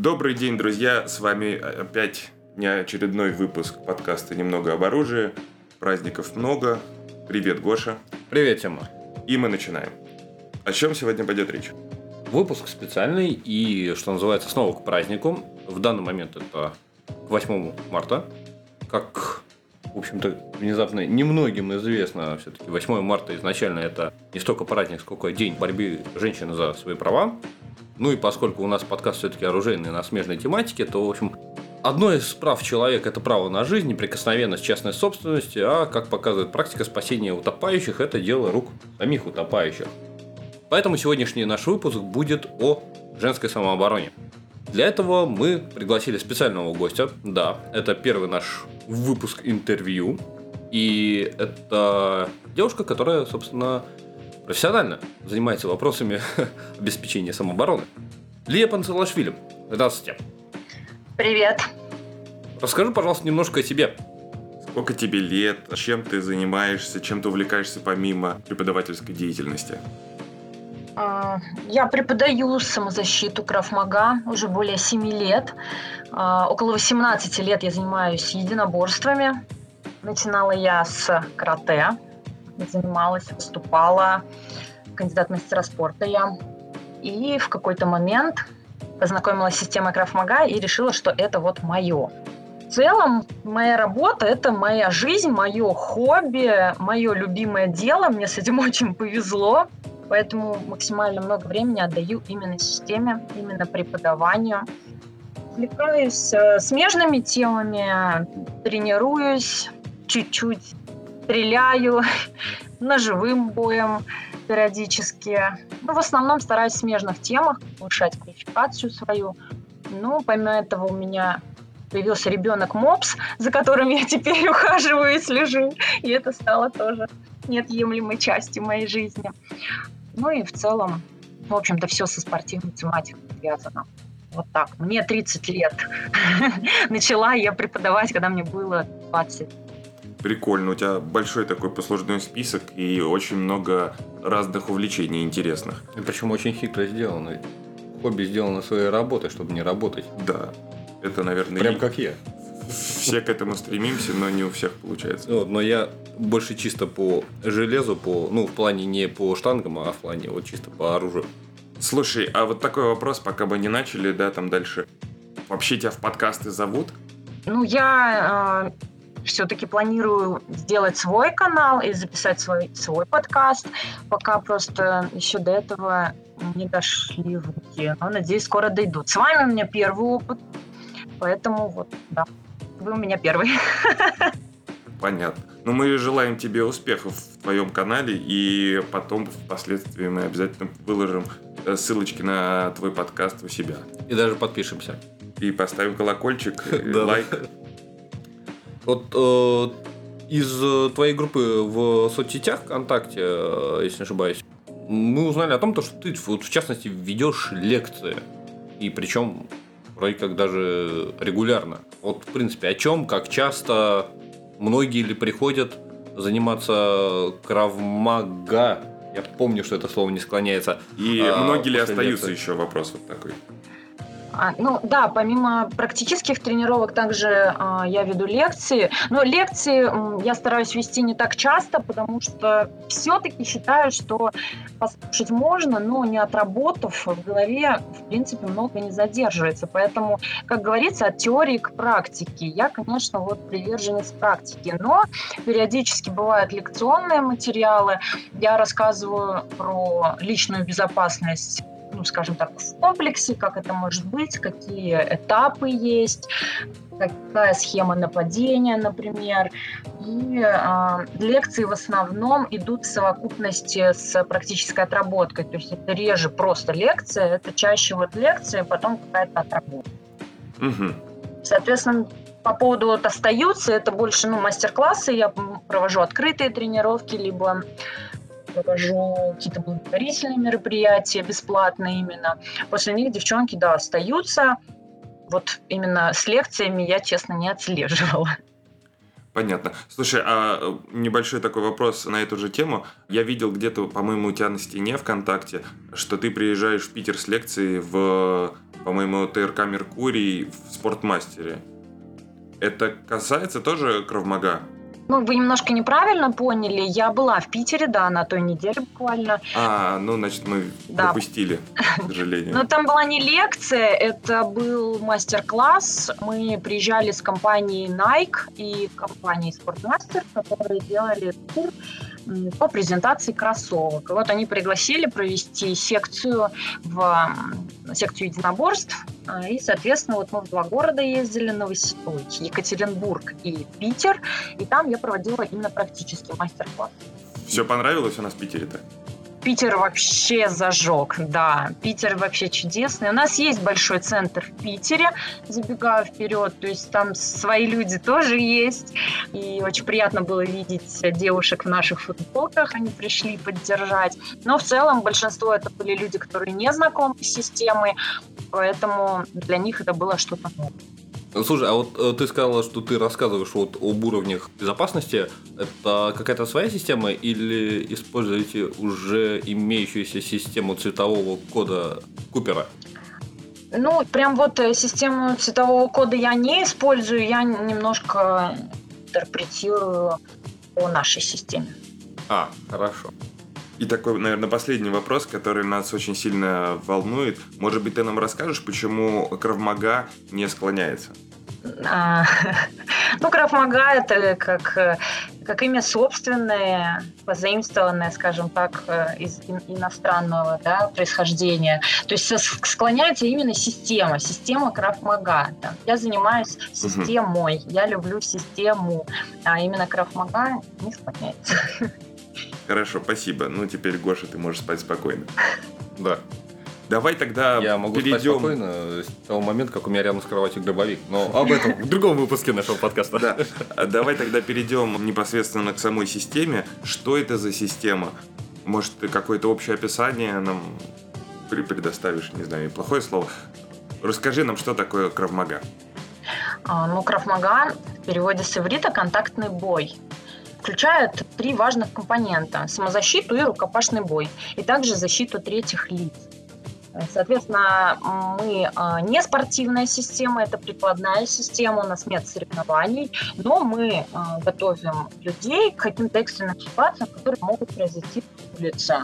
Добрый день, друзья! С вами опять неочередной выпуск подкаста «Немного об оружии». Праздников много. Привет, Гоша. Привет, Тёма. И мы начинаем. О чем сегодня пойдет речь? Выпуск специальный и, что называется, снова к празднику. В данный момент это к 8 марта. Как, в общем-то, внезапно немногим известно, все-таки 8 марта изначально это не столько праздник, сколько день борьбы женщин за свои права. Ну и поскольку у нас подкаст все-таки оружейный на смежной тематике, то, в общем, одно из прав человека – это право на жизнь, неприкосновенность частной собственности, а, как показывает практика, спасения утопающих – это дело рук самих утопающих. Поэтому сегодняшний наш выпуск будет о женской самообороне. Для этого мы пригласили специального гостя. Да, это первый наш выпуск интервью. И это девушка, которая, собственно, профессионально занимается вопросами обеспечения самообороны. Лия Панцелашвили, здравствуйте. Привет. Расскажи, пожалуйста, немножко о себе. Сколько тебе лет? Чем ты занимаешься? Чем ты увлекаешься помимо преподавательской деятельности? А, я преподаю самозащиту Крафмага уже более 7 лет. А, около 18 лет я занимаюсь единоборствами. Начинала я с карате, занималась, выступала, кандидат мастера спорта я. И в какой-то момент познакомилась с системой Крафмага и решила, что это вот мое. В целом, моя работа – это моя жизнь, мое хобби, мое любимое дело. Мне с этим очень повезло. Поэтому максимально много времени отдаю именно системе, именно преподаванию. Увлекаюсь э, смежными темами, тренируюсь, чуть-чуть стреляю, ножевым боем периодически. Ну, в основном стараюсь в смежных темах повышать квалификацию свою. Ну, помимо этого у меня появился ребенок Мопс, за которым я теперь ухаживаю и слежу. И это стало тоже неотъемлемой частью моей жизни. Ну и в целом, в общем-то, все со спортивной тематикой связано. Вот так. Мне 30 лет. Начала я преподавать, когда мне было 20. Прикольно, у тебя большой такой послужной список и очень много разных увлечений интересных. И причем очень хитро сделано. Хобби сделано своей работой, чтобы не работать. Да. Это, наверное, Прям и- как я. все к этому стремимся, но не у всех получается. Вот, но я больше чисто по железу, по, ну, в плане не по штангам, а в плане вот чисто по оружию. Слушай, а вот такой вопрос, пока мы не начали, да, там дальше. Вообще тебя в подкасты зовут? Ну, я э, все-таки планирую сделать свой канал и записать свой, свой подкаст. Пока просто еще до этого не дошли руки. Но, надеюсь, скоро дойдут. С вами у меня первый опыт. Поэтому вот, да. Вы у меня первый. Понятно. Ну, мы желаем тебе успехов в твоем канале, и потом впоследствии мы обязательно выложим э, ссылочки на твой подкаст у себя. И даже подпишемся. И поставим колокольчик, лайк. Вот э, из э, твоей группы в соцсетях ВКонтакте, э, если не ошибаюсь, мы узнали о том, то, что ты, вот, в частности, ведешь лекции. И причем вроде как даже регулярно. Вот, в принципе, о чем, как часто, многие ли приходят заниматься кравмага. Я помню, что это слово не склоняется. И А, многие ли остаются лекции. еще вопрос вот такой? А, ну да, помимо практических тренировок также а, я веду лекции. Но лекции м, я стараюсь вести не так часто, потому что все-таки считаю, что послушать можно, но не отработав в голове, в принципе, много не задерживается. Поэтому, как говорится, от теории к практике. Я, конечно, вот приверженец практики, но периодически бывают лекционные материалы. Я рассказываю про личную безопасность ну, скажем так, в комплексе, как это может быть, какие этапы есть, какая схема нападения, например. И э, лекции в основном идут в совокупности с практической отработкой. То есть это реже просто лекция, это чаще вот лекция, потом какая-то отработка. Мгм. Соответственно, по поводу вот остаются, это больше ну, мастер-классы, я провожу открытые тренировки, либо провожу какие-то благотворительные мероприятия, бесплатные именно. После них девчонки, да, остаются. Вот именно с лекциями я, честно, не отслеживала. Понятно. Слушай, а э, небольшой такой вопрос на эту же тему. Я видел где-то, по-моему, у тебя на стене ВКонтакте, что ты приезжаешь в Питер с лекцией в по-моему, ТРК «Меркурий» в спортмастере. Это касается тоже кровмага? Ну, вы немножко неправильно поняли. Я была в Питере, да, на той неделе буквально. А, ну, значит, мы Да. пропустили, к сожалению. Но там была не лекция, это был мастер-класс. Мы приезжали с компанией Nike и компанией Sportmaster, которые делали тур по презентации кроссовок. И вот они пригласили провести секцию в секцию единоборств. А, И, соответственно, вот мы в два города ездили, Новос- ой, Екатеринбург и Питер. И там я проводила именно практический мастер-класс. Все понравилось у нас в Питере-то? Питер вообще зажег, да. Питер вообще чудесный. У нас есть большой центр в Питере, забегаю вперед, то есть там свои люди тоже есть. И очень приятно было видеть девушек в наших футболках, они пришли поддержать. Но в целом большинство это были люди, которые не знакомы с системой, поэтому для них это было что-то новое. Слушай, а вот э, ты сказала, что ты рассказываешь вот об уровнях безопасности. Это какая-то своя система или используете уже имеющуюся систему цветового кода Купера? Ну, прям вот э, систему цветового кода я не использую, я немножко интерпретирую по нашей системе. А, хорошо. И такой, наверное, последний вопрос, который нас очень сильно волнует. Может быть, ты нам расскажешь, почему кровмага не склоняется? А, Ну, Крафмага это как, как имя собственное, позаимствованное, скажем так, э, из ин- иностранного да, происхождения. То есть склоняется именно система, система Крафмага. Я занимаюсь системой, я люблю систему, а именно Крафмага не склоняется. Хорошо, спасибо. Ну, теперь, Гоша, ты можешь спать спокойно. Да. Давай тогда Я могу спать перейдем... спокойно с того момента, как у меня рядом с кроватью гробовик. Но об этом в другом выпуске нашего подкаста. Да. А Давай тогда перейдем непосредственно к самой системе. Что это за система? Может, ты какое-то общее описание нам предоставишь, не знаю, плохое слово. Расскажи нам, что такое кровмага. А, Ну, Крафмага в переводе с иврита «контактный бой». Включает три важных компонента – самозащиту и рукопашный бой, и также защиту третьих лиц. Соответственно, мы а, не спортивная система, это прикладная система, у нас нет соревнований, но мы а, готовим людей к каким-то экстренным ситуациям, которые могут произойти на улице.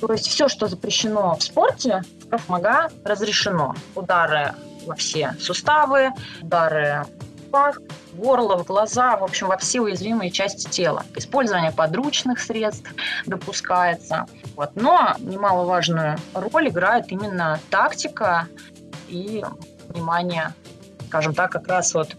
То есть все, что запрещено в спорте, в Крафмага разрешено. Удары во все суставы, удары пах, горло, в глаза, в общем, во все уязвимые части тела. Использование подручных средств допускается. Вот. Но немаловажную роль играет именно тактика и внимание, скажем так, как раз вот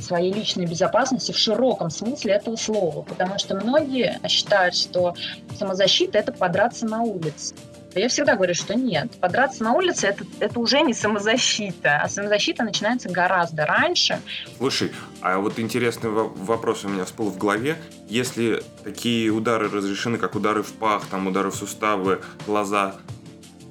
своей личной безопасности в широком смысле этого слова. Потому что многие считают, что самозащита – это подраться на улице. А Я всегда говорю, что нет. Подраться на улице это, это уже не самозащита, а самозащита начинается гораздо раньше. Слушай, а вот интересный во- вопрос у меня всплыл в голове. Если такие удары разрешены, как удары в пах, там удары в суставы, глаза,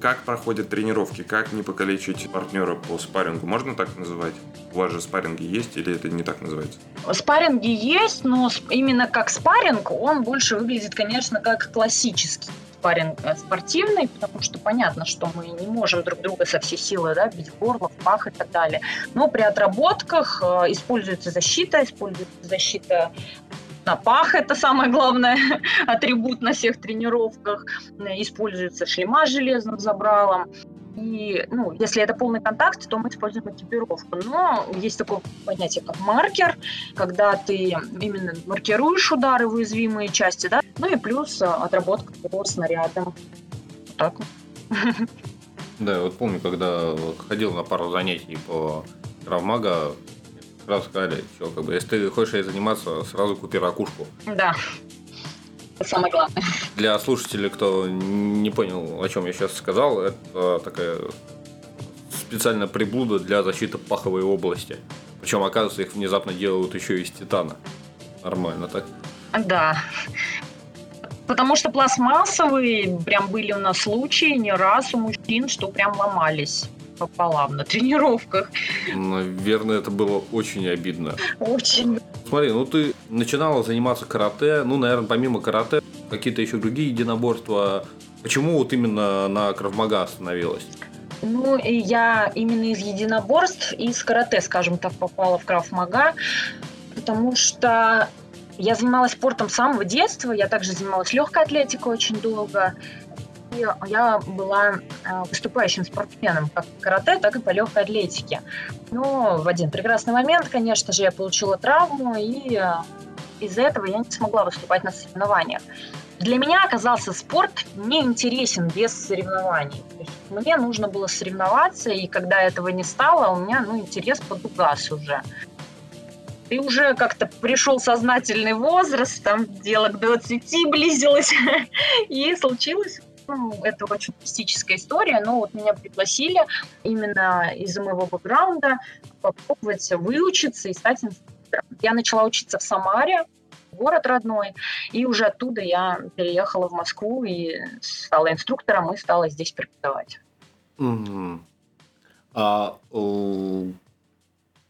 как проходят тренировки, как не покалечить партнера по спаррингу? Можно так называть? У вас же спарринги есть или это не так называется? Спарринги есть, но именно как спарринг он больше выглядит, конечно, как классический спарринг э, спортивный, потому что понятно, что мы не можем друг друга со всей силы да, бить горло, в пах и так далее. Но при отработках э, используется защита, используется защита на пах, это самое главное атрибут на всех тренировках. Э, Используется шлема железным забралом. И, ну, если это полный контакт, то мы используем экипировку. Но есть такое понятие, как маркер, когда ты именно маркируешь удары в уязвимые части, да, ну и плюс а, отработка по снарядам. Вот Так вот. Да, вот помню, когда ходил на пару занятий по Кравмага, сразу сказали, что как бы, если ты хочешь ей заниматься, сразу купи ракушку. Да. Это самое главное. Для слушателей, кто не понял, о чем я сейчас сказал, это такая специальная приблуда для защиты паховой области. Причем, оказывается, их внезапно делают еще из титана. Нормально так. Да. Потому что пластмассовые, прям были у нас случаи не раз у мужчин, что прям ломались пополам на тренировках. Наверное, это было очень обидно. Очень. Смотри, ну ты начинала заниматься карате, ну, наверное, помимо карате, какие-то еще другие единоборства. Почему вот именно на Кравмага остановилась? Ну, и я именно из единоборств, из карате, скажем так, попала в Крафмага, потому что я занималась спортом с самого детства, я также занималась легкой атлетикой очень долго. И я была э, выступающим спортсменом как в карате, так и по легкой атлетике. Но в один прекрасный момент, конечно же, я получила травму, и э, из-за этого я не смогла выступать на соревнованиях. Для меня оказался спорт неинтересен без соревнований. мне нужно было соревноваться, и когда этого не стало, у меня ну, интерес подугас уже. И уже как-то пришел сознательный возраст, там дело к 20 близилось, и случилось ну, это очень мистическая история, но вот меня пригласили именно из-за моего бэкграунда попробовать выучиться и стать инструктором. Я начала учиться в Самаре, город родной, и уже оттуда я переехала в Москву и стала инструктором и стала здесь преподавать. Угу. А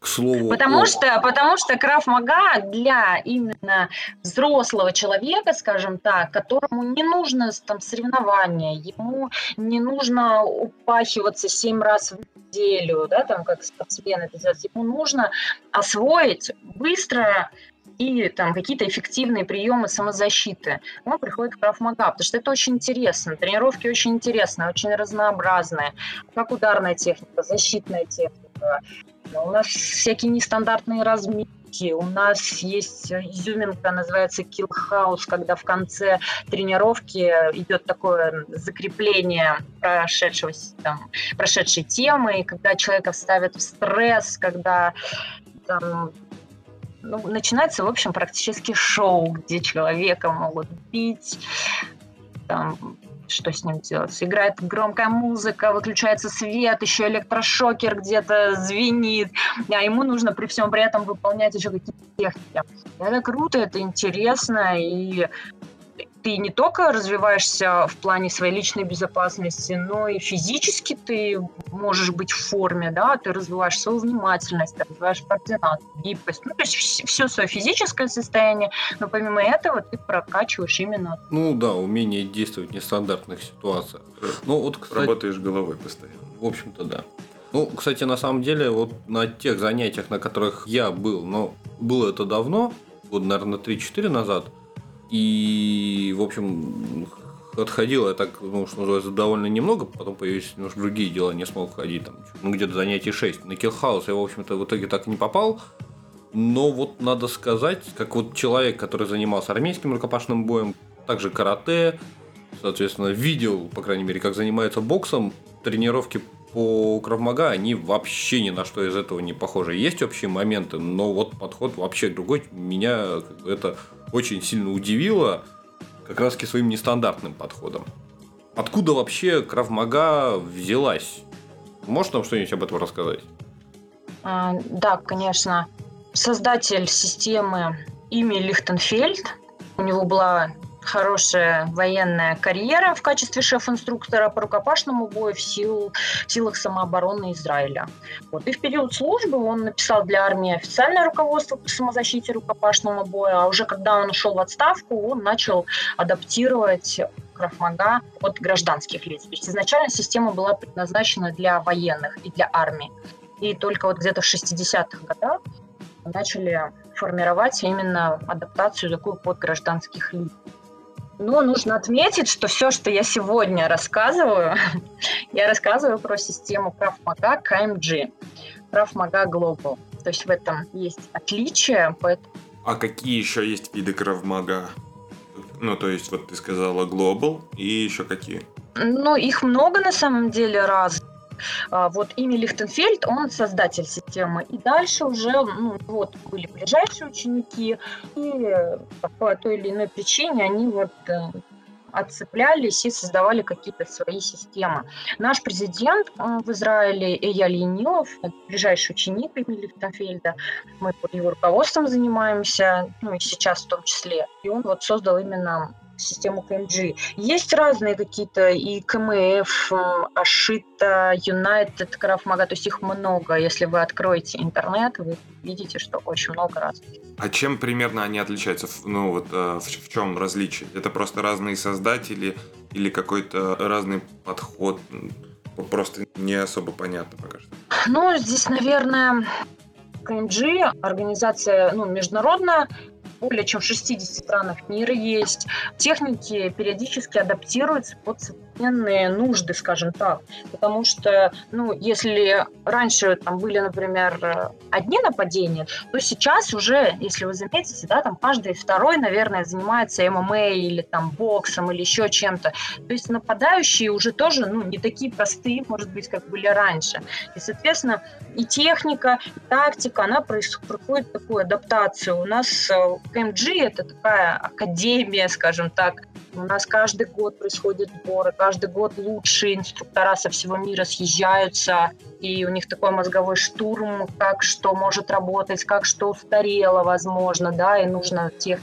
к слову... Потому о... что, потому что Краф Мага для именно взрослого человека, скажем так, которому не нужно там соревнования, ему не нужно упахиваться семь раз в неделю, да, там как спортсмен это делать, ему нужно освоить быстро и там какие-то эффективные приемы самозащиты. Он приходит в Крафмага, потому что это очень интересно. Тренировки очень интересные, очень разнообразные. Как ударная техника, защитная техника, у нас всякие нестандартные разминки, у нас есть изюминка, называется kill house, когда в конце тренировки идет такое закрепление прошедшего, там, прошедшей темы, и когда человека ставят в стресс, когда там, ну, начинается, в общем, практически шоу, где человека могут бить, там, что с ним делать? Играет громкая музыка, выключается свет, еще электрошокер где-то звенит, а ему нужно при всем при этом выполнять еще какие-то техники. Это круто, это интересно, и ты не только развиваешься в плане своей личной безопасности, но и физически ты можешь быть в форме, да, ты развиваешь свою внимательность, ты развиваешь координацию, гибкость, ну, то есть все свое физическое состояние, но помимо этого ты прокачиваешь именно... Ну да, умение действовать в нестандартных ситуациях. Ну, вот, кстати, Работаешь головой постоянно. В общем-то, да. Ну, кстати, на самом деле, вот на тех занятиях, на которых я был, но было это давно, вот, наверное, 3-4 назад, и, в общем, отходил я так, ну, что называется, довольно немного, потом появились немножко другие дела, не смог ходить, там, ну, где-то занятий 6. На Киллхаус я, в общем-то, в итоге так и не попал, но вот надо сказать, как вот человек, который занимался армейским рукопашным боем, также карате, соответственно, видел, по крайней мере, как занимается боксом, тренировки по Кравмага, они вообще ни на что из этого не похожи. Есть общие моменты, но вот подход вообще другой. Меня это очень сильно удивило, как раз своим нестандартным подходом. Откуда вообще Кравмага взялась? Можешь нам что-нибудь об этом рассказать? А, да, конечно. Создатель системы имя Лихтенфельд. У него была хорошая военная карьера в качестве шеф-инструктора по рукопашному бою в, сил, в силах самообороны Израиля. Вот. И в период службы он написал для армии официальное руководство по самозащите рукопашного боя, а уже когда он ушел в отставку, он начал адаптировать Крафмага от гражданских лиц. То есть изначально система была предназначена для военных и для армии. И только вот где-то в 60-х годах начали формировать именно адаптацию такую под гражданских лиц. Но нужно отметить, что все, что я сегодня рассказываю, я рассказываю про систему прав МАГА KMG, прав МАГА Global. То есть в этом есть отличие. Поэтому... А какие еще есть виды Кравмага? Ну, то есть, вот ты сказала Global, и еще какие? Ну, их много на самом деле раз. А, вот имя Лихтенфельд, он создатель системы. И дальше уже ну, вот были ближайшие ученики, и по той или иной причине они вот э, отцеплялись и создавали какие-то свои системы. Наш президент э, в Израиле Эя Ленилов, ближайший ученик имени Лихтенфельда, мы под его руководством занимаемся, ну и сейчас в том числе. И он вот создал именно систему КМГ. Есть разные какие-то и КМФ, Ашита, United, Крафмага, то есть их много. Если вы откроете интернет, вы видите, что очень много разных. А чем примерно они отличаются? Ну вот э, в чем различие? Это просто разные создатели или какой-то разный подход? просто не особо понятно пока что. Ну, здесь, наверное, КМГ, организация ну, международная, более чем в 60 странах мира есть. Техники периодически адаптируются под современные нужды, скажем так. Потому что, ну, если раньше там были, например, одни нападения, то сейчас уже, если вы заметите, да, там каждый второй, наверное, занимается ММА или там боксом или еще чем-то. То есть нападающие уже тоже, ну, не такие простые, может быть, как были раньше. И, соответственно, и техника, и тактика, она происходит такую адаптацию. У нас э, КМГ это такая академия, скажем так. У нас каждый год происходят сборы, каждый год лучшие инструктора со всего мира съезжаются, и у них такой мозговой штурм, как что может работать, как что устарело, возможно, да, и нужно тех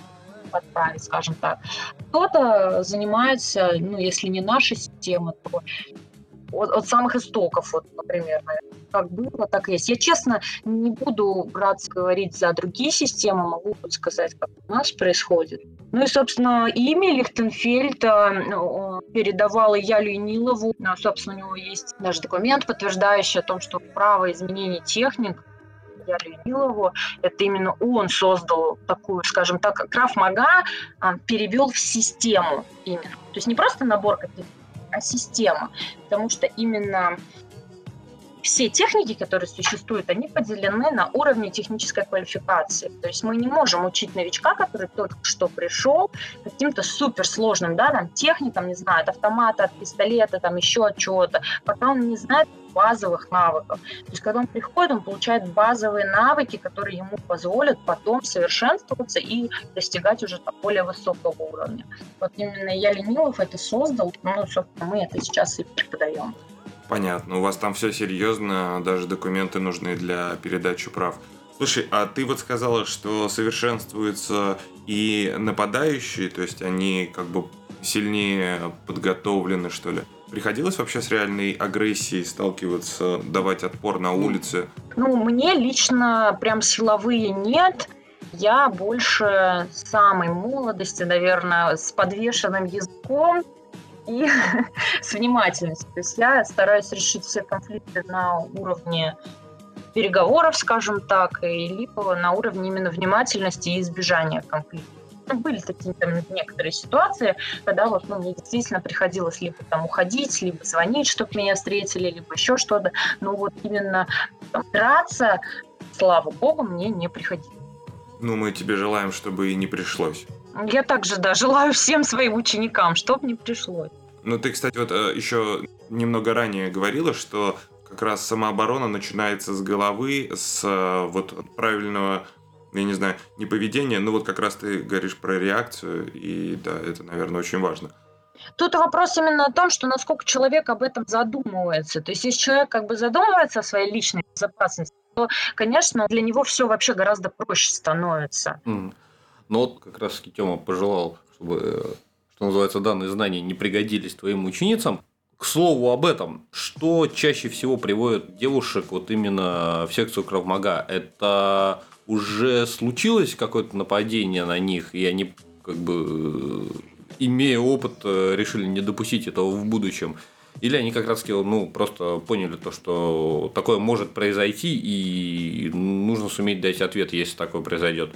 подправить, скажем так. Кто-то занимается, ну, если не наша система, то от, от самых истоков, вот, например, как было, так и есть. Я, честно, не буду браться говорить за другие системы, могу сказать, как у нас происходит. Ну и, собственно, имя Лихтенфельда ну, передавала я Нилову. Ну, собственно, у него есть даже документ, подтверждающий о том, что право изменения техник я Нилову, это именно он создал такую, скажем так, Краф Мага а, перевел в систему именно. То есть не просто набор каких-то а система. Потому что именно все техники, которые существуют, они поделены на уровне технической квалификации. То есть мы не можем учить новичка, который только что пришел, каким-то суперсложным, да, там, техникам, не знаю, от автомата, от пистолета, там, еще от чего-то, пока он не знает базовых навыков. То есть, когда он приходит, он получает базовые навыки, которые ему позволят потом совершенствоваться и достигать уже более высокого уровня. Вот именно я Ленилов это создал, ну, собственно, мы это сейчас и преподаем. Понятно, у вас там все серьезно, даже документы нужны для передачи прав. Слушай, а ты вот сказала, что совершенствуются и нападающие, то есть они как бы сильнее подготовлены, что ли? Приходилось вообще с реальной агрессией сталкиваться, давать отпор на улице? Ну, мне лично прям силовые нет. Я больше самой молодости, наверное, с подвешенным языком и с внимательностью. То есть я стараюсь решить все конфликты на уровне переговоров, скажем так, и либо на уровне именно внимательности и избежания конфликта. Ну, были такие там некоторые ситуации, когда вот, ну, мне действительно приходилось либо там уходить, либо звонить, чтобы меня встретили, либо еще что-то. Но вот именно там, драться, слава богу, мне не приходилось. Ну, мы тебе желаем, чтобы и не пришлось. Я также, да, желаю всем своим ученикам, чтобы не пришлось. Ну, ты, кстати, вот э, еще немного ранее говорила, что как раз самооборона начинается с головы, с э, вот правильного я не знаю, не поведение, но вот как раз ты говоришь про реакцию, и да, это, наверное, очень важно. Тут вопрос именно о том, что насколько человек об этом задумывается. То есть, если человек как бы задумывается о своей личной безопасности, то, конечно, для него все вообще гораздо проще становится. Mm. Ну вот как раз таки Тёма пожелал, чтобы, что называется, данные знания не пригодились твоим ученицам. К слову об этом, что чаще всего приводит девушек вот именно в секцию Кравмага? Это уже случилось какое-то нападение на них, и они как бы имея опыт, решили не допустить этого в будущем. Или они как раз ну, просто поняли то, что такое может произойти, и нужно суметь дать ответ, если такое произойдет.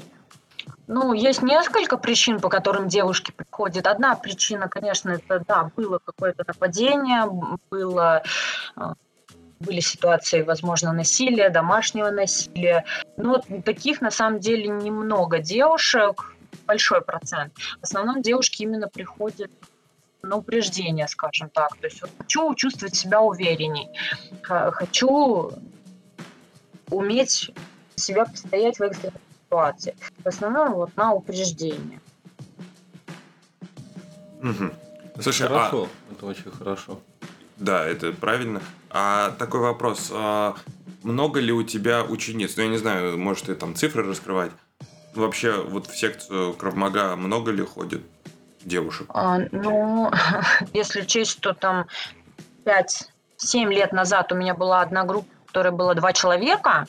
Ну, есть несколько причин, по которым девушки приходят. Одна причина, конечно, это, да, было какое-то нападение, было э, были ситуации, возможно, насилия, домашнего насилия. Но таких на самом деле немного девушек, большой процент. В основном девушки именно приходят на упреждение, скажем так. То есть вот, хочу чувствовать себя уверенней, хочу уметь себя постоять в экстренной ситуации. В основном вот на упреждение. Угу. Слушай, хорошо, а... это очень хорошо. Да, это правильно. А такой вопрос. А много ли у тебя учениц? Ну, я не знаю, может, ты там цифры раскрывать. Вообще, вот в секцию Кравмага много ли ходит девушек? А, ну, если честь, то там 5-7 лет назад у меня была одна группа, в которой было два человека.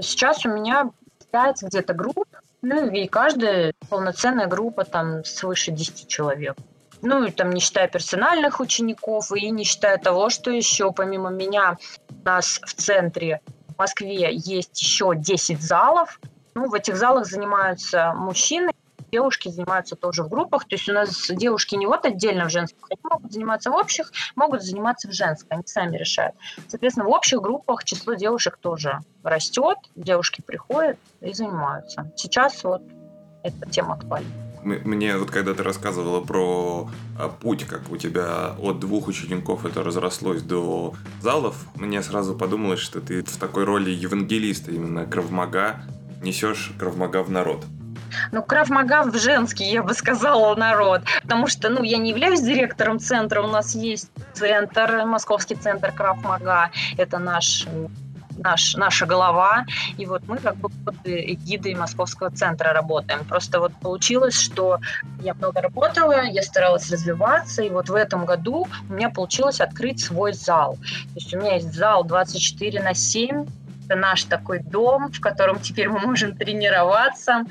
Сейчас у меня 5 где-то групп, ну и каждая полноценная группа там свыше 10 человек. ну, и там не считая персональных учеников, и не считая того, что еще помимо меня у нас в центре в Москве есть еще 10 залов. Ну, в этих залах занимаются мужчины, девушки занимаются тоже в группах. То есть у нас девушки не вот отдельно в женских, они могут заниматься в общих, могут заниматься в женских, они сами решают. Соответственно, в общих группах число девушек тоже растет, девушки приходят и занимаются. Сейчас вот эта тема актуальна. Мне вот когда ты рассказывала про а, путь, как у тебя от двух учеников это разрослось до залов, мне сразу подумалось, что ты в такой роли евангелиста, именно кровмага, несешь кровмага в народ. Ну, Кравмага в женский, я бы сказала, народ. Потому что, ну, я не являюсь директором центра. У нас есть центр, московский центр Кравмага. Это наш наш, наша голова, и вот мы как бы под эгидой Московского центра работаем. Просто вот получилось, что я много работала, я старалась развиваться, и вот в этом году у меня получилось открыть свой зал. То есть у меня есть зал 24 на 7, это наш такой дом, в котором теперь мы можем тренироваться,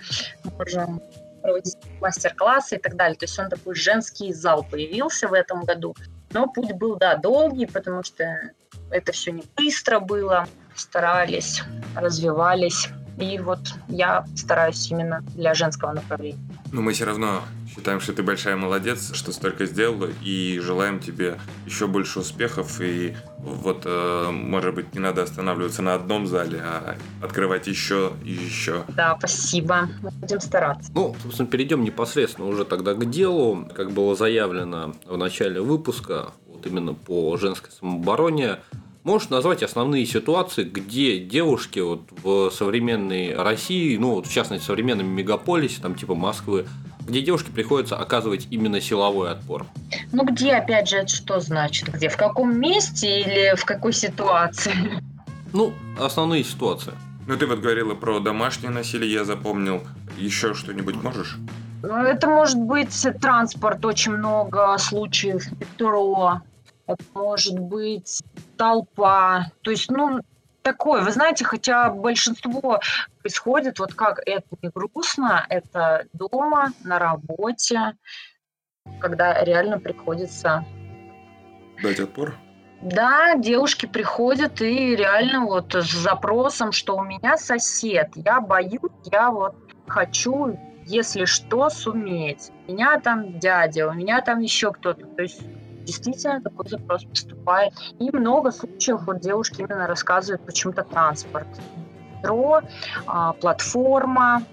можем проводить мастер-классы и так далее. То есть он такой женский зал появился в этом году. Но путь был, да, долгий, потому что это все не быстро было. Старались, развивались. И вот я стараюсь именно для женского направления. Но мы все равно считаем, что ты большая молодец, что столько сделала, и желаем тебе еще больше успехов. И вот, э, может быть, не надо останавливаться на одном зале, а открывать еще и еще. Да, спасибо. Мы будем стараться. Ну, собственно, перейдем непосредственно уже тогда к делу. Как было заявлено в начале выпуска, вот именно по женской самообороне, Можешь назвать основные ситуации, где девушки вот в современной России, ну вот в частности в современном мегаполисе, там типа Москвы, где девушке приходится оказывать именно силовой отпор? Ну где, опять же, это что значит? Где? В каком месте или в какой ситуации? Ну, основные ситуации. Ну ты вот говорила про домашнее насилие, я запомнил. Еще что-нибудь можешь? Ну, это может быть транспорт, очень много случаев, метро, это может быть толпа. То есть, ну, такое, вы знаете, хотя большинство происходит, вот как это не грустно, это дома, на работе, когда реально приходится... Дать отпор? Да, девушки приходят и реально вот с запросом, что у меня сосед, я боюсь, я вот хочу, если что, суметь. У меня там дядя, у меня там еще кто-то. То есть действительно такой запрос поступает. И много случаев вот девушки именно рассказывают почему-то транспорт. Метро, а, платформа,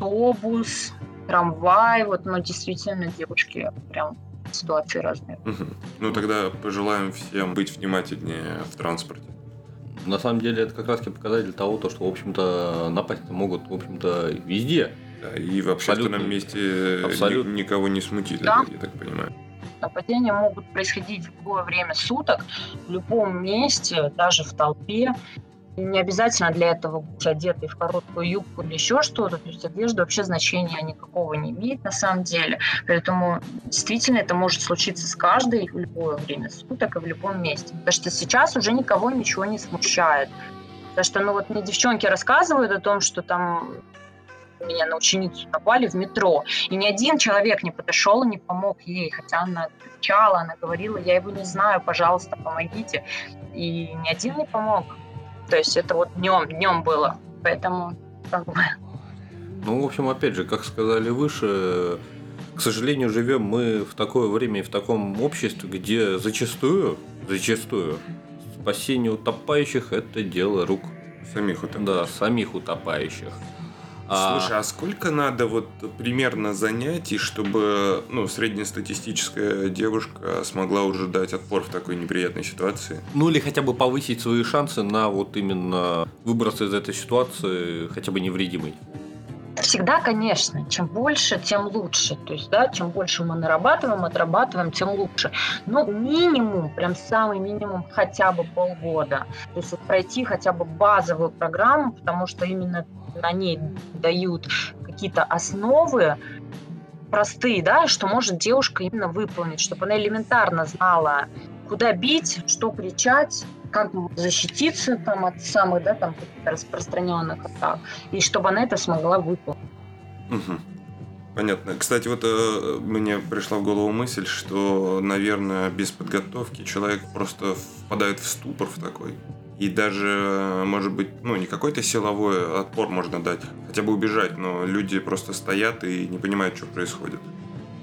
автобус, трамвай. Вот, но действительно девушки прям ситуации разные. Угу. Ну тогда пожелаем всем быть внимательнее в транспорте. На самом деле это как раз показатель того, то, что, в общем-то, напасть могут, в общем-то, везде. Да, и в общественном Абсолютно. месте Абсолютно. никого не смутили, да? я так понимаю. Нападения могут происходить в любое время суток, в любом месте, даже в толпе. И не обязательно для этого быть одетой в короткую юбку или еще что-то. То есть одежда вообще значения никакого не имеет на самом деле. Поэтому действительно это может случиться с каждой в любое время суток и в любом месте. Потому что сейчас уже никого ничего не смущает. Потому что, ну вот мне девчонки рассказывают о том, что там меня на ученицу напали в метро, и ни один человек не подошел и не помог ей, хотя она кричала, она говорила, я его не знаю, пожалуйста, помогите. И ни один не помог. То есть это вот днем, днем было. Поэтому как бы... Ну, в общем, опять же, как сказали выше, к сожалению, живем мы в такое время и в таком обществе, где зачастую, зачастую, спасение утопающих – это дело рук самих утопающих. Да, самих утопающих. А Слушай, а сколько надо вот примерно занятий, чтобы ну, среднестатистическая девушка смогла уже дать отпор в такой неприятной ситуации? Ну или хотя бы повысить свои шансы на вот именно выбраться из этой ситуации хотя бы невредимой? Всегда, конечно, чем больше, тем лучше. То есть, да, чем больше мы нарабатываем, отрабатываем, тем лучше. Но минимум, прям самый минимум, хотя бы полгода. То есть вот пройти хотя бы базовую программу, потому что именно на ней дают какие-то основы простые, да, что может девушка именно выполнить, чтобы она элементарно знала, куда бить, что кричать, как защититься там от самых, да, там распространенных атак, и чтобы она это смогла выполнить. Угу. Понятно. Кстати, вот э, мне пришла в голову мысль, что, наверное, без подготовки человек просто впадает в ступор в такой. И даже, может быть, ну, не какой-то силовой отпор можно дать, хотя бы убежать, но люди просто стоят и не понимают, что происходит.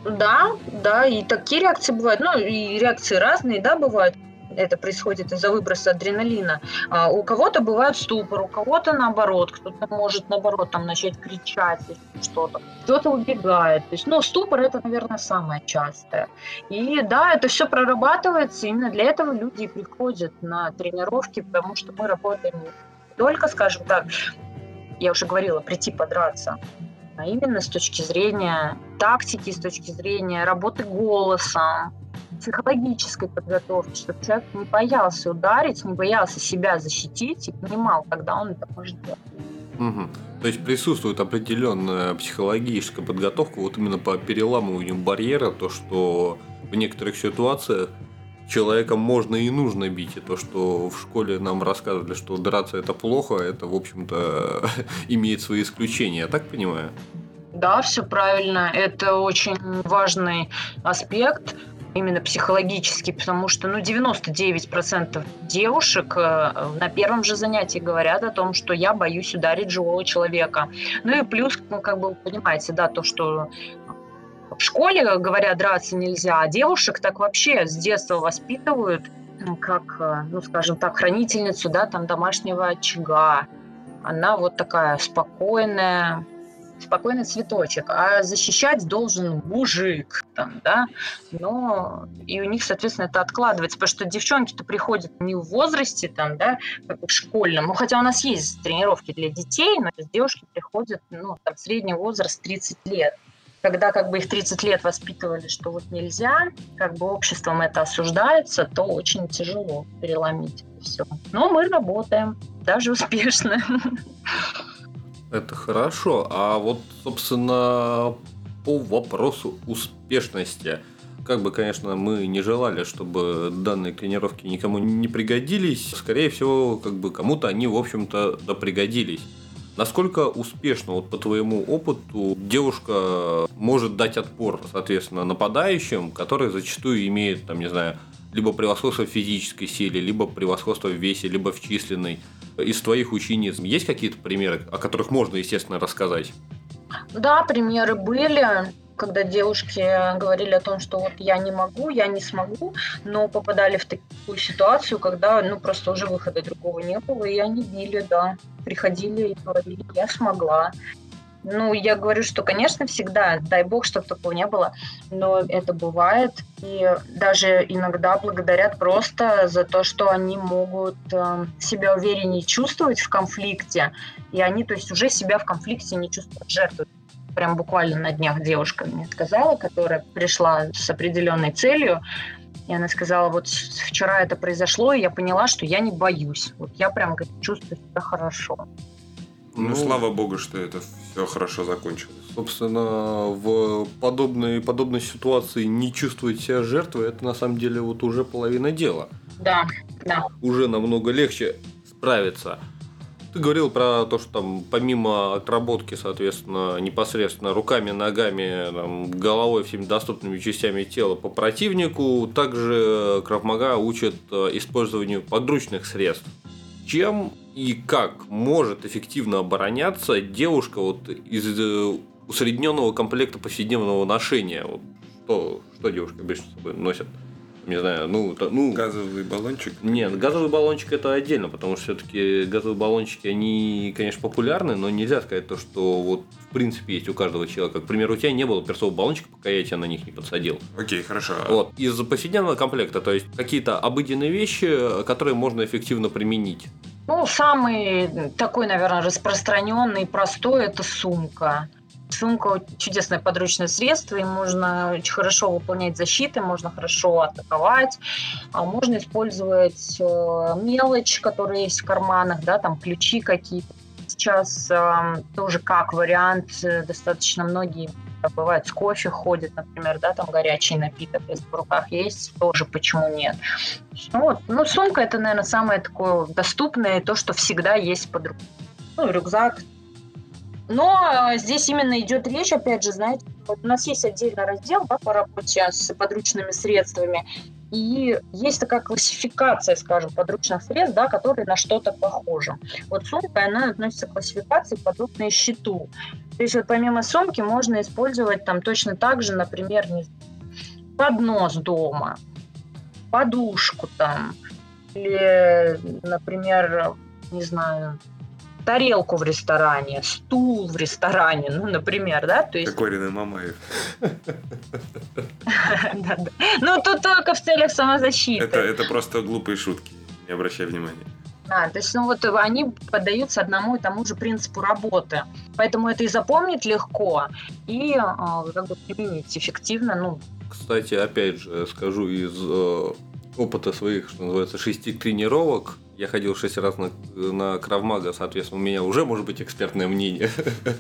Да, да, и такие реакции бывают. Ну, и реакции разные, да, бывают это происходит из-за выброса адреналина. А у кого-то бывает ступор, у кого-то наоборот, кто-то может наоборот там начать кричать что-то, кто-то убегает. То есть, ну, ступор это, наверное, самое частое. И да, это все прорабатывается, именно для этого люди приходят на тренировки, потому что мы работаем не только, скажем так, я уже говорила, прийти подраться, а именно с точки зрения тактики, с точки зрения работы голосом, психологической подготовки, чтобы человек не боялся ударить, не боялся себя защитить и понимал, когда он это может делать. Угу. То есть присутствует определенная психологическая подготовка вот именно по переламыванию барьера, то, что в некоторых ситуациях человека можно и нужно бить. И то, что в школе нам рассказывали, что драться это плохо, это, в общем-то, имеет свои исключения, я так понимаю? Да, все правильно. Это очень важный аспект именно психологически, потому что ну, 99% девушек э, на первом же занятии говорят о том, что я боюсь ударить живого человека. Ну и плюс, ну, как бы понимаете, да, то, что в школе, говорят, драться нельзя, а девушек так вообще с детства воспитывают как, э, ну, скажем так, хранительницу, да, там, домашнего очага. Она вот такая спокойная, спокойный цветочек, а защищать должен мужик, там, да, но и у них, соответственно, это откладывается, потому что девчонки-то приходят не в возрасте, там, да, как в школьном, ну, хотя у нас есть тренировки для детей, но девушки приходят, ну, там, средний возраст 30 лет, когда как бы их 30 лет воспитывали, что вот нельзя, как бы обществом это осуждается, то очень тяжело переломить все. Но мы работаем, даже успешно. Это хорошо. А вот, собственно, по вопросу успешности. Как бы, конечно, мы не желали, чтобы данные тренировки никому не пригодились, скорее всего, как бы кому-то они, в общем-то, да пригодились. Насколько успешно, вот по твоему опыту, девушка может дать отпор, соответственно, нападающим, которые зачастую имеют, там, не знаю, либо превосходство в физической силе, либо превосходство в весе, либо в численной. Из твоих учениц есть какие-то примеры, о которых можно, естественно, рассказать? Да, примеры были когда девушки говорили о том, что вот я не могу, я не смогу, но попадали в такую ситуацию, когда ну просто уже выхода другого не было, и они били, да, приходили и говорили, я смогла. Ну, я говорю, что, конечно, всегда, дай бог, чтобы такого не было, но это бывает. И даже иногда благодарят просто за то, что они могут э, себя увереннее чувствовать в конфликте, и они, то есть, уже себя в конфликте не чувствуют жертвой. Прям буквально на днях девушка мне сказала, которая пришла с определенной целью, и она сказала, вот вчера это произошло, и я поняла, что я не боюсь. Вот я прям чувствую себя хорошо. Ну, ну, слава богу, что это все хорошо закончилось. Собственно, в подобной, подобной ситуации не чувствовать себя жертвой, это на самом деле вот уже половина дела. Да, да. Уже намного легче справиться. Ты говорил про то, что там помимо отработки, соответственно, непосредственно руками, ногами, там, головой, всеми доступными частями тела по противнику, также Кравмага учат э, использованию подручных средств. Чем и как может эффективно обороняться девушка вот из э, усредненного комплекта повседневного ношения? Вот что, что девушки обычно с собой носят? Не знаю, ну, то, ну... Газовый баллончик? Нет, газовый баллончик это отдельно, потому что все-таки газовые баллончики, они, конечно, популярны, но нельзя сказать то, что вот в принципе есть у каждого человека. К примеру, у тебя не было перцового баллончика, пока я тебя на них не подсадил. Окей, хорошо. Вот, из повседневного комплекта, то есть какие-то обыденные вещи, которые можно эффективно применить. Ну, самый такой, наверное, распространенный, простой – это сумка. Сумка – чудесное подручное средство, и можно очень хорошо выполнять защиты, можно хорошо атаковать, а можно использовать э, мелочь, которая есть в карманах, да, там ключи какие-то. Сейчас э, тоже как вариант, э, достаточно многие бывает с кофе ходят, например, да, там горячий напиток, если в руках есть, тоже почему нет. Ну, вот, ну, сумка это, наверное, самое такое доступное, то, что всегда есть под рукой. Ну, рюкзак Но э, здесь именно идет речь, опять же, знаете, вот у нас есть отдельный раздел да, по работе с подручными средствами, и есть такая классификация, скажем, подручных средств, да, которые на что-то похожи. Вот сумка, она относится к классификации подобной щиту. То есть вот помимо сумки можно использовать там точно так же, например, поднос дома, подушку там, или, например, не знаю, тарелку в ресторане, стул в ресторане, ну, например, да, то есть... Как Орина Мамаев. Ну, тут только в целях самозащиты. Это просто глупые шутки, не обращай внимания. Да, то есть, ну вот они поддаются одному и тому же принципу работы. Поэтому это и запомнить легко, и а, как бы применить эффективно. Ну. Кстати, опять же, скажу из э, опыта своих, что называется, шести тренировок, я ходил шесть раз на, на Кравмага, соответственно, у меня уже может быть экспертное мнение.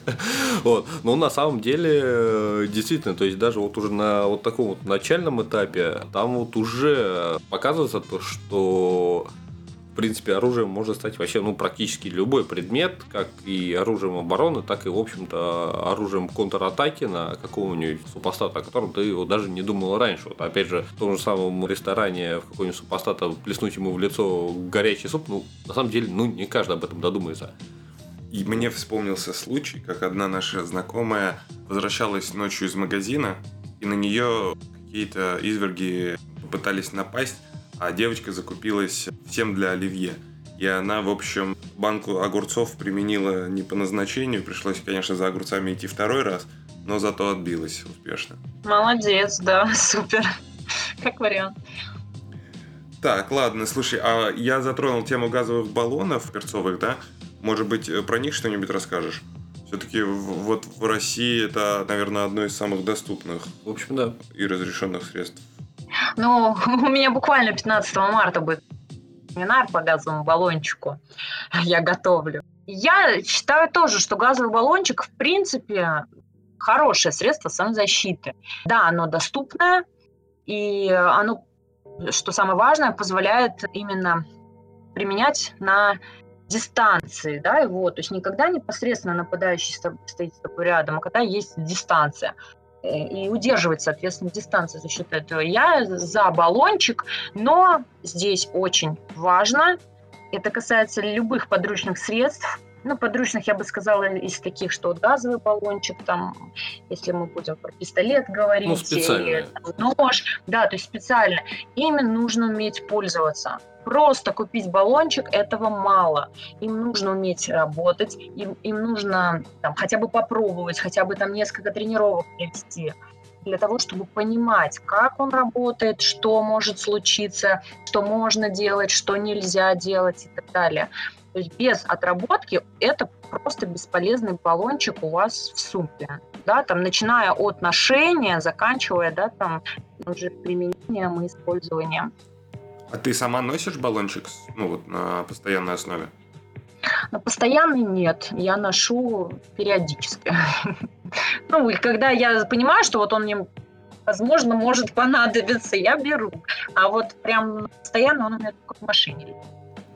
вот. Но на самом деле, э, действительно, то есть даже вот уже на вот таком вот начальном этапе, там вот уже показывается то, что принципе, оружием может стать вообще ну, практически любой предмет, как и оружием обороны, так и, в общем-то, оружием контратаки на какого-нибудь супостата, о котором ты его даже не думал раньше. Вот, опять же, в том же самом ресторане в какой-нибудь супостата плеснуть ему в лицо горячий суп, ну, на самом деле, ну, не каждый об этом додумается. И мне вспомнился случай, как одна наша знакомая возвращалась ночью из магазина, и на нее какие-то изверги попытались напасть, а девочка закупилась всем для оливье. И она, в общем, банку огурцов применила не по назначению. Пришлось, конечно, за огурцами идти второй раз, но зато отбилась успешно. Молодец, да, супер. Как вариант. Так, ладно, слушай, а я затронул тему газовых баллонов перцовых, да? Может быть, э, про них что-нибудь расскажешь? Все-таки вот в России это, наверное, одно из самых доступных. В общем, да. И разрешенных средств. Ну, у меня буквально 15 марта будет семинар по газовому баллончику. Я готовлю. Я считаю тоже, что газовый баллончик, в принципе, хорошее средство самозащиты. Да, оно доступное, и оно, что самое важное, позволяет именно применять на дистанции, да, его, то есть никогда непосредственно нападающий стоит с тобой рядом, а когда есть дистанция. И удерживать, соответственно, дистанцию за счет этого. Я за баллончик, но здесь очень важно, это касается любых подручных средств, ну, подручных, я бы сказала, из таких, что вот газовый баллончик, там, если мы будем про пистолет говорить, ну, или там, нож, да, то есть специально. Ими нужно уметь пользоваться просто купить баллончик этого мало. Им нужно уметь работать, им, им нужно там, хотя бы попробовать, хотя бы там несколько тренировок провести для того, чтобы понимать, как он работает, что может случиться, что можно делать, что нельзя делать и так далее. То есть без отработки это просто бесполезный баллончик у вас в сумке. Да, там, начиная от ношения, заканчивая да, там, уже применением и использованием. А ты сама носишь баллончик ну, вот, на постоянной основе? На постоянной нет, я ношу периодически. Ну, и когда я понимаю, что вот он мне, возможно, может понадобиться, я беру. А вот прям постоянно он у меня только в машине.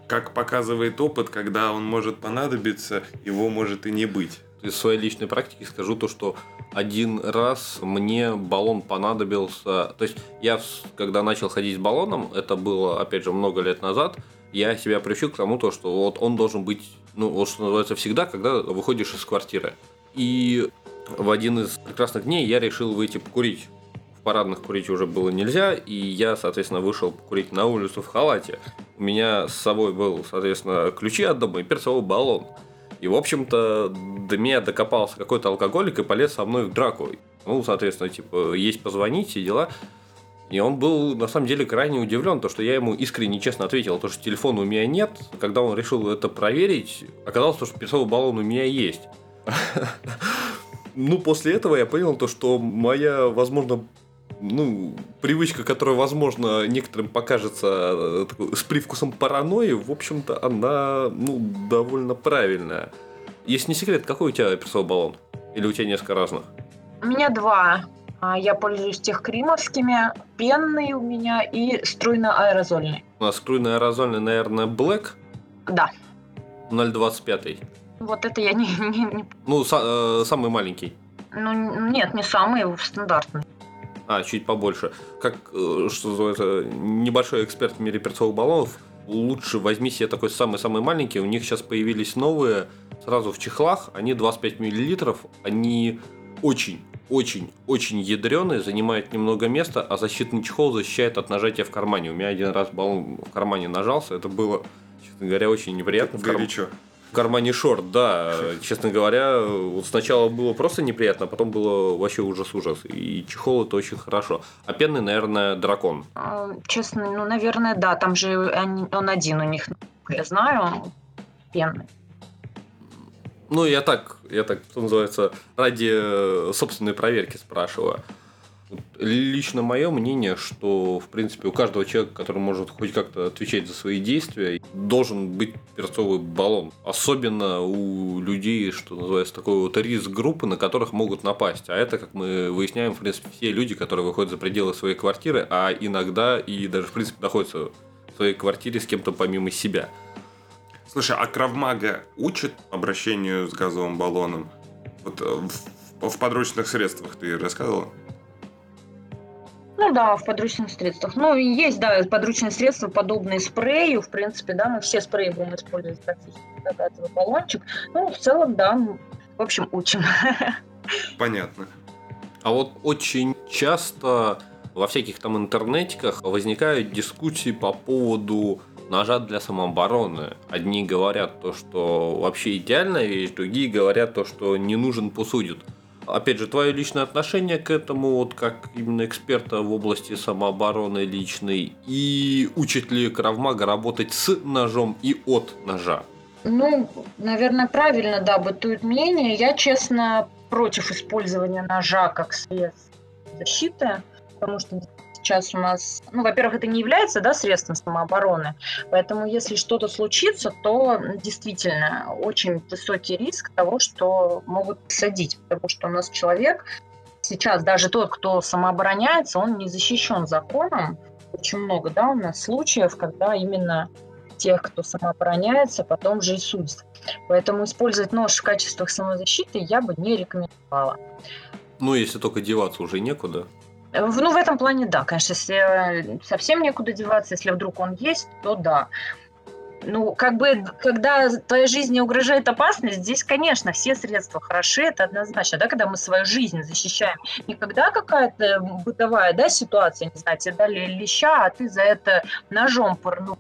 Как показывает опыт, когда он может понадобиться, его может и не быть. Из своей личной практики скажу то, что один раз мне баллон понадобился. То есть я, когда начал ходить с баллоном, это было, опять же, много лет назад, я себя приучил к тому, то, что вот он должен быть, ну, вот что называется, всегда, когда выходишь из квартиры. И в один из прекрасных дней я решил выйти покурить. В парадных курить уже было нельзя, и я, соответственно, вышел покурить на улицу в халате. У меня с собой был, соответственно, ключи от дома и перцовый баллон. И, в общем-то, до меня докопался какой-то алкоголик и полез со мной в драку. Ну, соответственно, типа, есть позвонить, все дела. И он был, на самом деле, крайне удивлен, то, что я ему искренне честно ответил, то, что телефона у меня нет. Когда он решил это проверить, оказалось, что перцовый баллон у меня есть. Ну, после этого я понял то, что моя, возможно, ну, привычка, которая, возможно, некоторым покажется э, с привкусом паранойи, в общем-то, она, ну, довольно правильная. Если не секрет, какой у тебя перцовый баллон? Или у тебя несколько разных? У меня два. А, я пользуюсь техкримовскими, пенный у меня и струйно-аэрозольный. У нас струйно-аэрозольный, наверное, Black? Да. 0,25. Вот это я не... не, не... Ну, са- э, самый маленький. Ну, нет, не самый, стандартный. А, чуть побольше. Как, э, что называется, небольшой эксперт в мире перцовых баллонов, лучше возьми себе такой самый-самый маленький. У них сейчас появились новые, сразу в чехлах, они 25 миллилитров, они очень очень, очень ядреные, занимают немного места, а защитный чехол защищает от нажатия в кармане. У меня один раз баллон в кармане нажался, это было, честно говоря, очень неприятно. Горячо. В кармане шорт, да. Честно говоря, вот сначала было просто неприятно, а потом было вообще ужас-ужас. И чехол это очень хорошо. А пенный, наверное, дракон. А, честно, ну, наверное, да. Там же он один у них, я знаю, пенный. Ну, я так, я так, что называется, ради э, собственной проверки спрашиваю. Лично мое мнение, что, в принципе, у каждого человека, который может хоть как-то отвечать за свои действия, должен быть перцовый баллон. Особенно у людей, что называется, такой вот риск группы, на которых могут напасть. А это, как мы выясняем, в принципе, все люди, которые выходят за пределы своей квартиры, а иногда и даже, в принципе, находятся в своей квартире с кем-то помимо себя. Слушай, а Кравмага учит обращению с газовым баллоном? Вот э, в, в подручных средствах ты рассказывала? Ну да, в подручных средствах. Ну, есть, да, подручные средства, подобные спрею. В принципе, да, мы все спреи будем использовать практически как газовый баллончик. Ну, в целом, да, в общем, учим. Понятно. А вот очень часто во всяких там интернетиках возникают дискуссии по поводу ножа для самообороны. Одни говорят то, что вообще идеальная вещь, другие говорят то, что не нужен посудит. Опять же, твое личное отношение к этому, вот как именно эксперта в области самообороны личной, и учит ли Кравмага работать с ножом и от ножа? Ну, наверное, правильно, да, бытует мнение. Я, честно, против использования ножа как средств защиты, потому что сейчас у нас, ну, во-первых, это не является, да, средством самообороны, поэтому если что-то случится, то действительно очень высокий риск того, что могут садить, потому что у нас человек сейчас, даже тот, кто самообороняется, он не защищен законом. Очень много, да, у нас случаев, когда именно тех, кто самообороняется, потом же и судят. Поэтому использовать нож в качестве самозащиты я бы не рекомендовала. Ну, если только деваться уже некуда. Ну, в этом плане, да, конечно, если совсем некуда деваться, если вдруг он есть, то да. Ну, как бы, когда твоей жизни угрожает опасность, здесь, конечно, все средства хороши, это однозначно, да, когда мы свою жизнь защищаем. Не когда какая-то бытовая, да, ситуация, не знаю, тебе дали леща, а ты за это ножом порнул.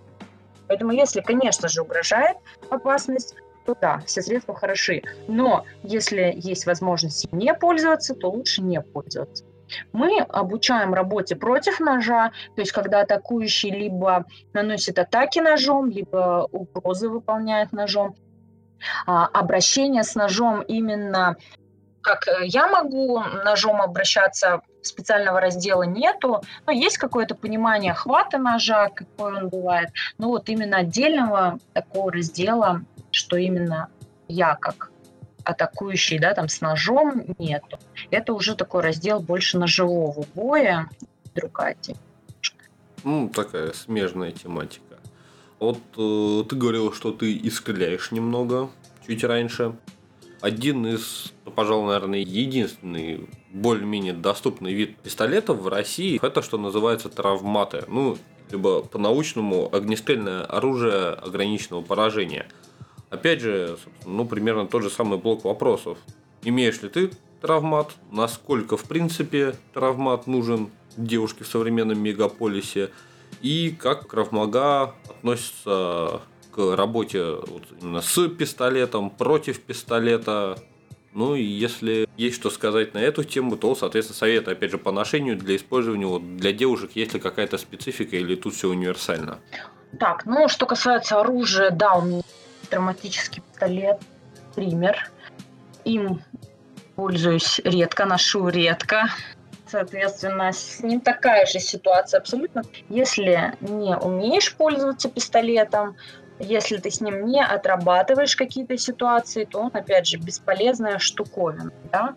Поэтому, если, конечно же, угрожает опасность, то да, все средства хороши. Но если есть возможность не пользоваться, то лучше не пользоваться. Мы обучаем работе против ножа, то есть когда атакующий либо наносит атаки ножом, либо угрозы выполняет ножом. А, обращение с ножом именно как я могу ножом обращаться, специального раздела нету, но есть какое-то понимание хвата ножа, какой он бывает, но вот именно отдельного такого раздела, что именно я как атакующий, да, там с ножом нету. Это уже такой раздел больше ножевого боя, другая тема. Ну, такая смежная тематика. Вот э, ты говорил, что ты и немного чуть раньше. Один из, ну, пожалуй, наверное, единственный более-менее доступный вид пистолетов в России – это что называется травматы. Ну, либо по-научному огнестрельное оружие ограниченного поражения – Опять же, ну, примерно тот же самый блок вопросов. Имеешь ли ты травмат? Насколько, в принципе, травмат нужен девушке в современном мегаполисе? И как Кравмага относится к работе вот именно с пистолетом, против пистолета? Ну и если есть что сказать на эту тему, то, соответственно, совет, опять же, по ношению для использования вот, для девушек, есть ли какая-то специфика или тут все универсально? Так, ну, что касается оружия, да, у меня травматический пистолет «Триммер». Им пользуюсь редко, ношу редко. Соответственно, с ним такая же ситуация абсолютно. Если не умеешь пользоваться пистолетом, если ты с ним не отрабатываешь какие-то ситуации, то он, опять же, бесполезная штуковина. Да?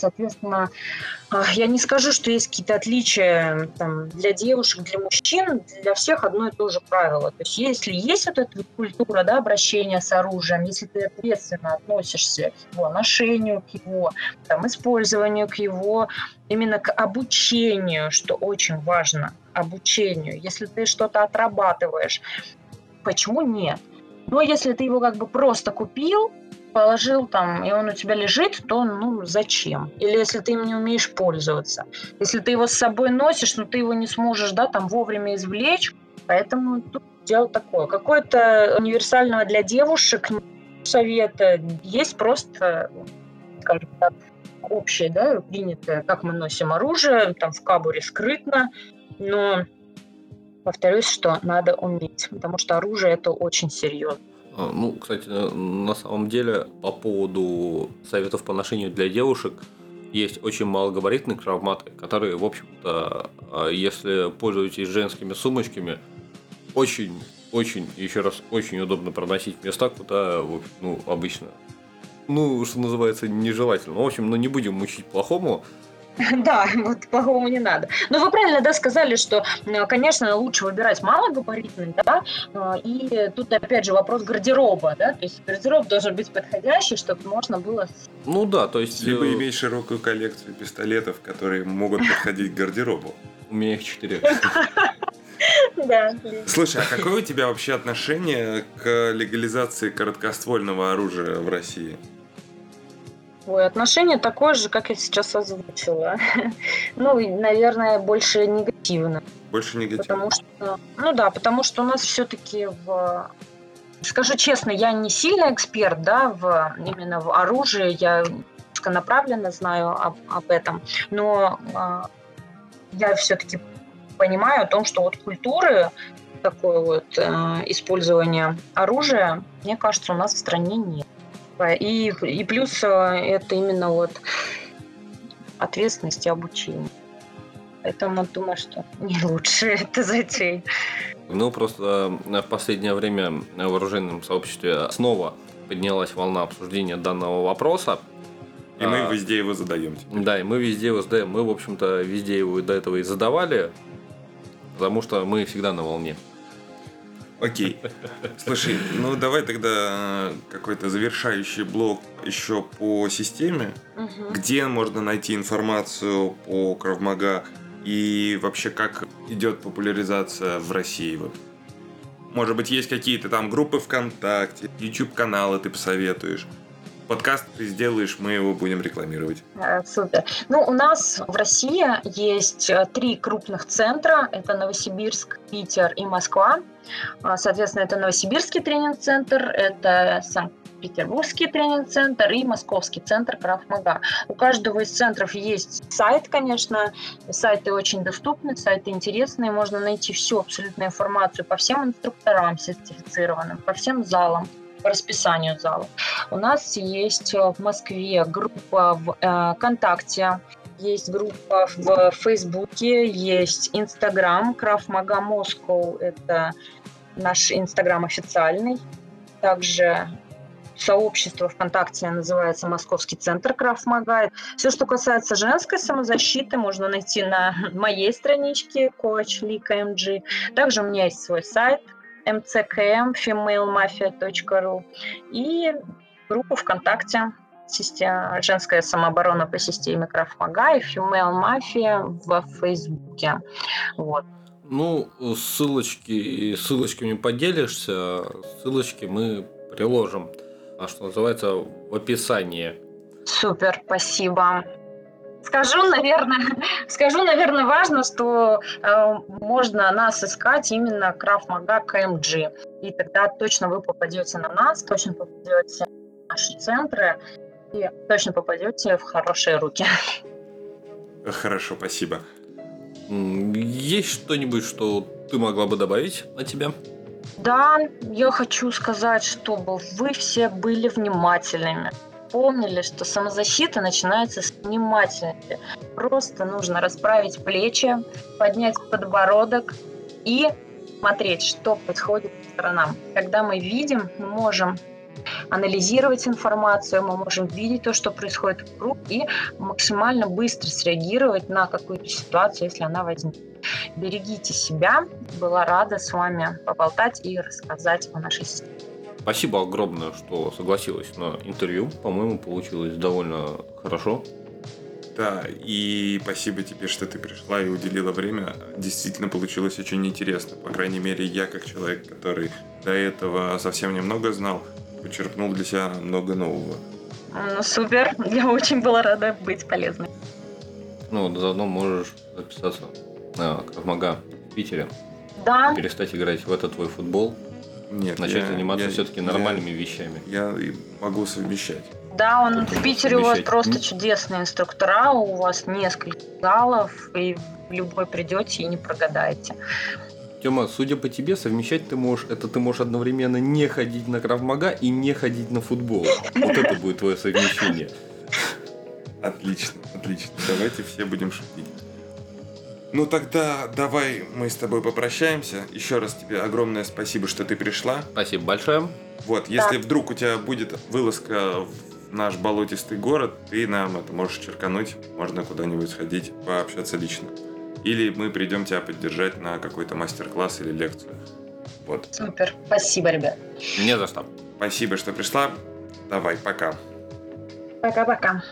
Соответственно, а, я не скажу, что есть какие-то отличия там, для девушек, для мужчин, для всех одно и то же правило. То есть если есть вот эта культура да, обращения с оружием, если ты ответственно относишься к его ношению, к его там, использованию, к его именно к обучению, что очень важно, обучению. Если ты что-то отрабатываешь, почему нет? Но если ты его как бы просто купил, положил там, и он у тебя лежит, то ну зачем? Или если ты им не умеешь пользоваться. Если ты его с собой носишь, но ты его не сможешь, да, там вовремя извлечь, поэтому тут дело такое. Какое-то универсального для девушек совета есть просто, скажем так, общее, да, принятое, как мы носим оружие, там в кабуре скрытно, но повторюсь, что надо уметь, потому что оружие это очень серьезно. А, ну, кстати, на самом деле, по поводу советов по ношению для девушек, есть очень малогабаритные травматы, которые, в общем-то, а, если пользуетесь женскими сумочками, очень, очень, еще раз, очень удобно проносить в места, куда, ну, обычно, ну, что называется, нежелательно. В общем, ну, не будем мучить плохому, Да, вот по-моему не надо. Но вы правильно, да, сказали, что, конечно, лучше выбирать малогабаритный, да, а, и тут опять же вопрос гардероба, да, то есть гардероб должен быть подходящий, чтобы можно было... Ну да, то есть... Либо э, иметь широкую коллекцию пистолетов, которые могут подходить к гардеробу. У меня их четыре. Да. Слушай, а какое у тебя вообще отношение к легализации короткоствольного оружия в России? Ой, отношение такое же, как я сейчас озвучила. ну, наверное, больше негативно. Больше негативно. Потому что, ну да, потому что у нас все-таки в Скажу честно, я не сильно эксперт, да, в, именно в оружии, я направленно знаю об, об этом, но э, я все-таки понимаю о том, что вот культуры такое вот э, использование оружия, мне кажется, у нас в стране нет. И, и плюс э, это именно вот ответственность и обучение. Поэтому думаю, что не лучше это затеять. Ну, просто э, в последнее время в вооруженном сообществе снова поднялась волна обсуждения данного вопроса. И мы а, везде его задаем. Теперь. Да, и мы везде его задаем. Мы, в общем-то, везде его до этого и задавали, потому что мы всегда на волне. Окей. Слушай, ну давай тогда какой-то завершающий блок еще по системе. Угу. Где можно найти информацию по Кравмага и вообще как идет популяризация в России? Вот. Может быть, есть какие-то там группы ВКонтакте, YouTube-каналы ты посоветуешь? Подкаст ты сделаешь, мы его будем рекламировать. Э, супер. Ну, у нас в России есть э, три крупных центра. Это Новосибирск, Питер и Москва. А, соответственно, это Новосибирский тренинг-центр, это Санкт-Петербургский тренинг-центр и Московский центр Крафмага. У каждого из центров есть сайт, конечно. Сайты очень доступны, сайты интересные. Можно найти всю абсолютную информацию по всем инструкторам сертифицированным, по всем залам по расписанию зала. У нас есть в Москве группа в э, ВКонтакте, есть группа в Фейсбуке, есть Инстаграм, Краф Мага Москва, это наш Инстаграм официальный. Также сообщество ВКонтакте называется Московский центр Крафмага. Все, что касается женской самозащиты, можно найти на моей страничке Coach Lika MG. Также у меня есть свой сайт – mckm femalemafia.ru и группу ВКонтакте женская самооборона по системе Крафмага и Female Mafia в Фейсбуке. Вот. Ну, ссылочки, ссылочками поделишься, ссылочки мы приложим, а что называется, в описании. Супер, спасибо. Скажу, наверное, скажу, наверное, важно, что э, можно нас искать именно Краф Мага КМГ. И тогда точно вы попадете на нас, точно попадете в наши центры и точно попадете в хорошие руки. Хорошо, спасибо. Есть что-нибудь, что ты могла бы добавить от тебя? Да, я хочу сказать, чтобы вы все были внимательными помнили, что самозащита начинается с внимательности. Просто нужно расправить плечи, поднять подбородок и смотреть, что происходит по сторонам. Когда мы видим, мы можем анализировать информацию, мы можем видеть то, что происходит вокруг, и максимально быстро среагировать на какую-то ситуацию, если она возникнет. Берегите себя. Была рада с вами поболтать и рассказать о нашей системе. Спасибо огромное, что согласилась на интервью. По-моему, получилось довольно хорошо. Да, и спасибо тебе, что ты пришла и уделила время. Действительно получилось очень интересно. По крайней мере, я как человек, который до этого совсем немного знал, почерпнул для себя много нового. Ну, супер. Я очень была рада быть полезной. Ну, заодно можешь записаться на Кравмага в Питере. Да. Перестать играть в этот твой футбол. Нет, Начать я- заниматься я- все-таки я- нормальными вещами. Я могу совмещать. Да, он Тут в Питере у вас просто М. чудесные инструктора, у вас несколько залов, и любой придете и не прогадаете. Тема, судя по тебе, совмещать ты можешь, это ты можешь одновременно не ходить на Кравмага и не ходить на футбол. Вот это будет твое совмещение. Отлично, отлично. Давайте все будем шутить. Ну тогда давай мы с тобой попрощаемся. Еще раз тебе огромное спасибо, что ты пришла. Спасибо большое. Вот, если вдруг у тебя будет вылазка в наш болотистый город, ты нам это можешь черкануть, можно куда-нибудь сходить, пообщаться лично. Или мы придем тебя поддержать на какой-то мастер-класс или лекцию. Вот. Супер. Спасибо, ребят. Не за что. Спасибо, что пришла. Давай, пока. Пока-пока.